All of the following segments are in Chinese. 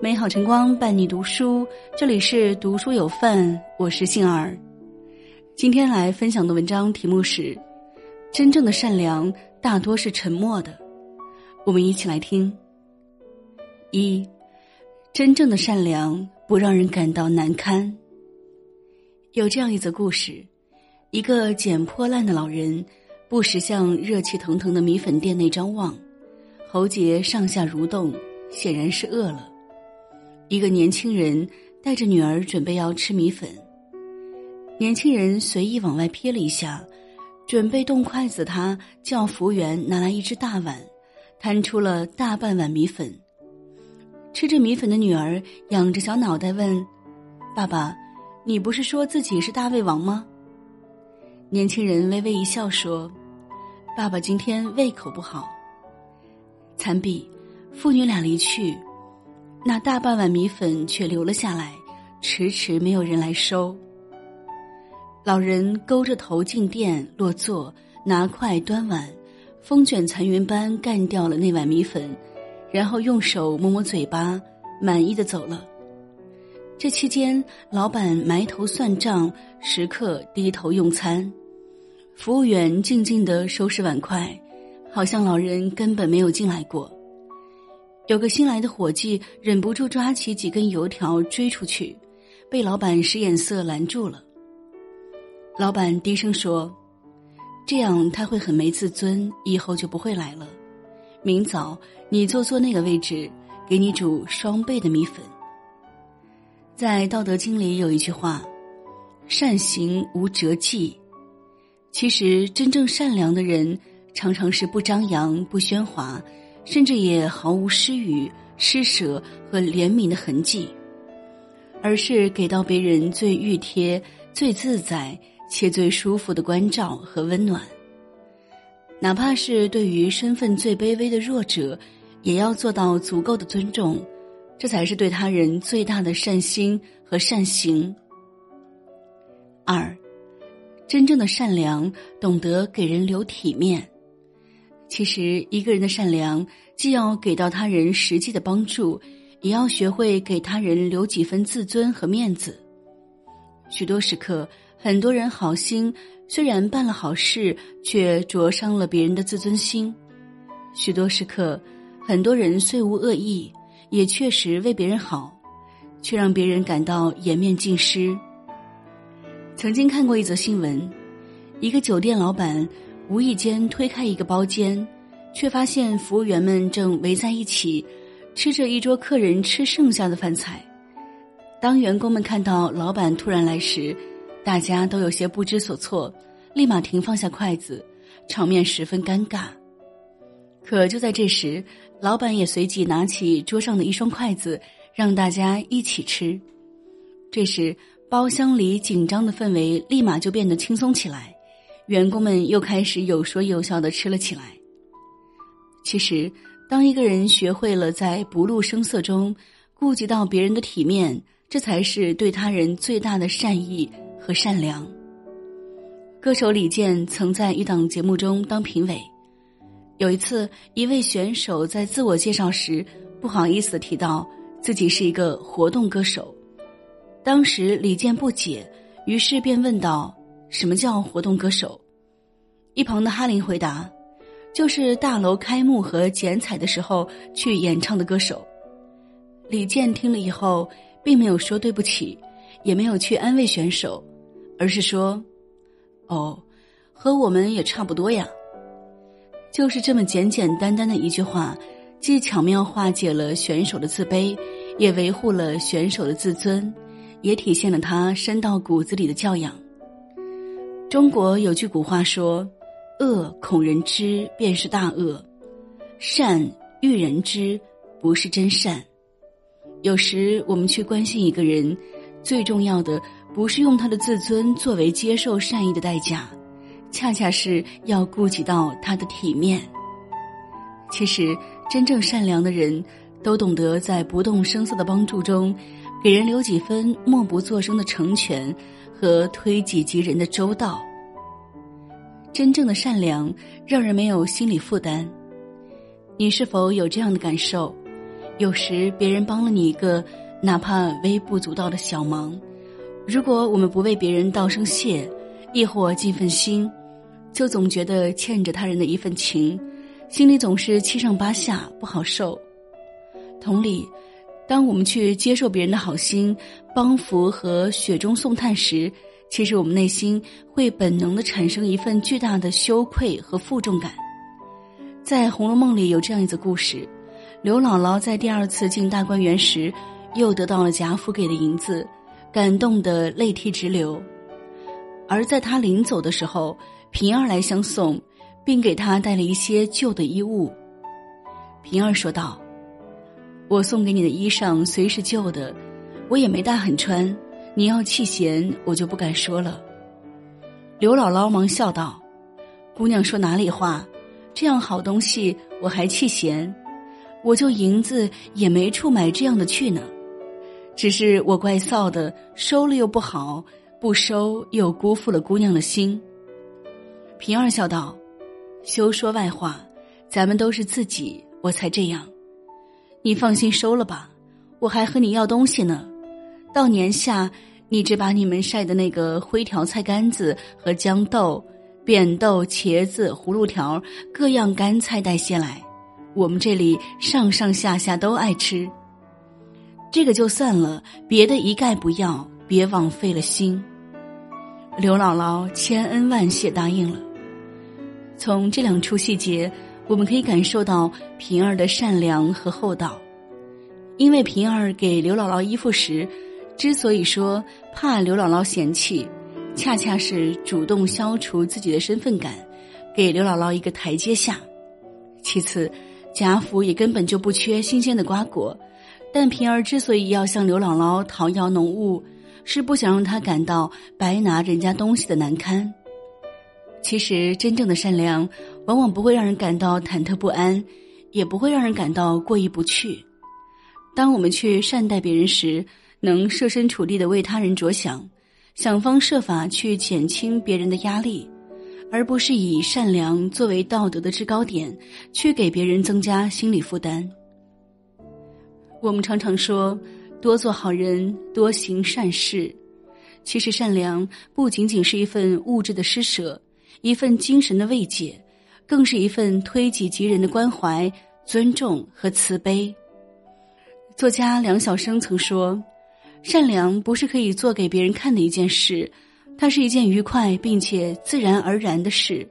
美好晨光伴你读书，这里是读书有范，我是杏儿。今天来分享的文章题目是：真正的善良大多是沉默的。我们一起来听。一，真正的善良不让人感到难堪。有这样一则故事：一个捡破烂的老人，不时向热气腾腾的米粉店内张望，喉结上下蠕动，显然是饿了。一个年轻人带着女儿准备要吃米粉，年轻人随意往外瞥了一下，准备动筷子，他叫服务员拿来一只大碗，摊出了大半碗米粉。吃着米粉的女儿仰着小脑袋问：“爸爸，你不是说自己是大胃王吗？”年轻人微微一笑说：“爸爸今天胃口不好。”残毕，父女俩离去。那大半碗米粉却留了下来，迟迟没有人来收。老人勾着头进店落座，拿筷端碗，风卷残云般干掉了那碗米粉，然后用手摸摸嘴巴，满意的走了。这期间，老板埋头算账，食客低头用餐，服务员静静的收拾碗筷，好像老人根本没有进来过。有个新来的伙计忍不住抓起几根油条追出去，被老板使眼色拦住了。老板低声说：“这样他会很没自尊，以后就不会来了。明早你坐坐那个位置，给你煮双倍的米粉。”在《道德经》里有一句话：“善行无辙迹。”其实，真正善良的人常常是不张扬、不喧哗。甚至也毫无施予、施舍和怜悯的痕迹，而是给到别人最熨贴、最自在且最舒服的关照和温暖。哪怕是对于身份最卑微的弱者，也要做到足够的尊重，这才是对他人最大的善心和善行。二，真正的善良，懂得给人留体面。其实，一个人的善良，既要给到他人实际的帮助，也要学会给他人留几分自尊和面子。许多时刻，很多人好心，虽然办了好事，却灼伤了别人的自尊心；许多时刻，很多人虽无恶意，也确实为别人好，却让别人感到颜面尽失。曾经看过一则新闻，一个酒店老板。无意间推开一个包间，却发现服务员们正围在一起，吃着一桌客人吃剩下的饭菜。当员工们看到老板突然来时，大家都有些不知所措，立马停放下筷子，场面十分尴尬。可就在这时，老板也随即拿起桌上的一双筷子，让大家一起吃。这时，包厢里紧张的氛围立马就变得轻松起来。员工们又开始有说有笑的吃了起来。其实，当一个人学会了在不露声色中顾及到别人的体面，这才是对他人最大的善意和善良。歌手李健曾在一档节目中当评委，有一次，一位选手在自我介绍时不好意思的提到自己是一个活动歌手，当时李健不解，于是便问道。什么叫活动歌手？一旁的哈林回答：“就是大楼开幕和剪彩的时候去演唱的歌手。”李健听了以后，并没有说对不起，也没有去安慰选手，而是说：“哦，和我们也差不多呀。”就是这么简简单单的一句话，既巧妙化解了选手的自卑，也维护了选手的自尊，也体现了他深到骨子里的教养。中国有句古话说：“恶恐人知，便是大恶；善欲人知，不是真善。”有时我们去关心一个人，最重要的不是用他的自尊作为接受善意的代价，恰恰是要顾及到他的体面。其实，真正善良的人，都懂得在不动声色的帮助中，给人留几分默不作声的成全。和推己及人的周到。真正的善良让人没有心理负担。你是否有这样的感受？有时别人帮了你一个哪怕微不足道的小忙，如果我们不为别人道声谢，亦或尽份心，就总觉得欠着他人的一份情，心里总是七上八下，不好受。同理，当我们去接受别人的好心、帮扶和雪中送炭时，其实我们内心会本能的产生一份巨大的羞愧和负重感。在《红楼梦》里有这样一则故事：刘姥姥在第二次进大观园时，又得到了贾府给的银子，感动得泪涕直流。而在她临走的时候，平儿来相送，并给她带了一些旧的衣物。平儿说道。我送给你的衣裳虽是旧的，我也没大很穿。你要弃嫌，我就不敢说了。刘姥姥忙笑道：“姑娘说哪里话？这样好东西我还弃嫌？我就银子也没处买这样的去呢。只是我怪臊的，收了又不好，不收又辜负了姑娘的心。”平儿笑道：“休说外话，咱们都是自己，我才这样。”你放心收了吧，我还和你要东西呢。到年下，你只把你们晒的那个灰条菜干子和豇豆、扁豆、茄子、葫芦条各样干菜带些来，我们这里上上下下都爱吃。这个就算了，别的一概不要，别枉费了心。刘姥姥千恩万谢答应了。从这两处细节。我们可以感受到平儿的善良和厚道，因为平儿给刘姥姥衣服时，之所以说怕刘姥姥嫌弃，恰恰是主动消除自己的身份感，给刘姥姥一个台阶下。其次，贾府也根本就不缺新鲜的瓜果，但平儿之所以要向刘姥姥讨要浓物，是不想让她感到白拿人家东西的难堪。其实，真正的善良，往往不会让人感到忐忑不安，也不会让人感到过意不去。当我们去善待别人时，能设身处地的为他人着想，想方设法去减轻别人的压力，而不是以善良作为道德的制高点，去给别人增加心理负担。我们常常说，多做好人，多行善事。其实，善良不仅仅是一份物质的施舍。一份精神的慰藉，更是一份推己及人的关怀、尊重和慈悲。作家梁晓声曾说：“善良不是可以做给别人看的一件事，它是一件愉快并且自然而然的事。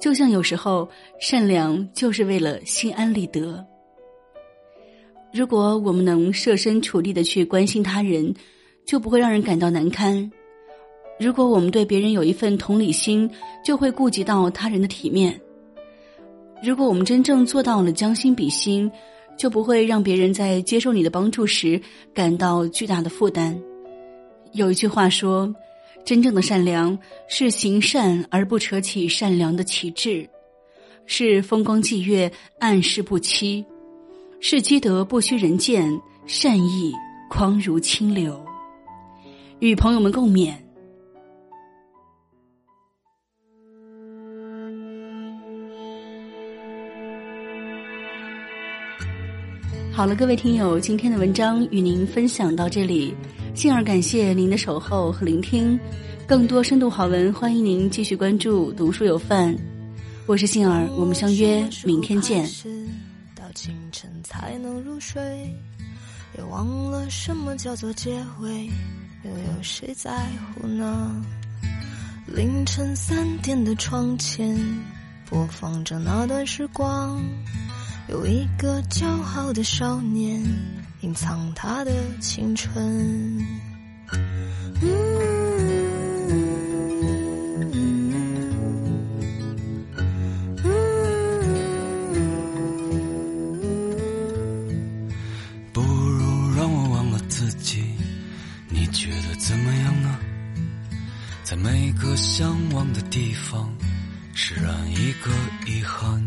就像有时候，善良就是为了心安理得。如果我们能设身处地的去关心他人，就不会让人感到难堪。”如果我们对别人有一份同理心，就会顾及到他人的体面。如果我们真正做到了将心比心，就不会让别人在接受你的帮助时感到巨大的负担。有一句话说：“真正的善良是行善而不扯起善良的旗帜，是风光霁月暗室不欺，是积德不需人见，善意匡如清流。”与朋友们共勉。好了，各位听友，今天的文章与您分享到这里，幸儿感谢您的守候和聆听，更多深度好文，欢迎您继续关注读书有范，我是杏儿，我们相约明天见。到清晨才能入睡，也忘了什么叫做结尾，又有谁在乎呢？凌晨三点的窗前，播放着那段时光。有一个骄傲的少年，隐藏他的青春。不如让我忘了自己，你觉得怎么样呢？在每个向往的地方，释然一个遗憾。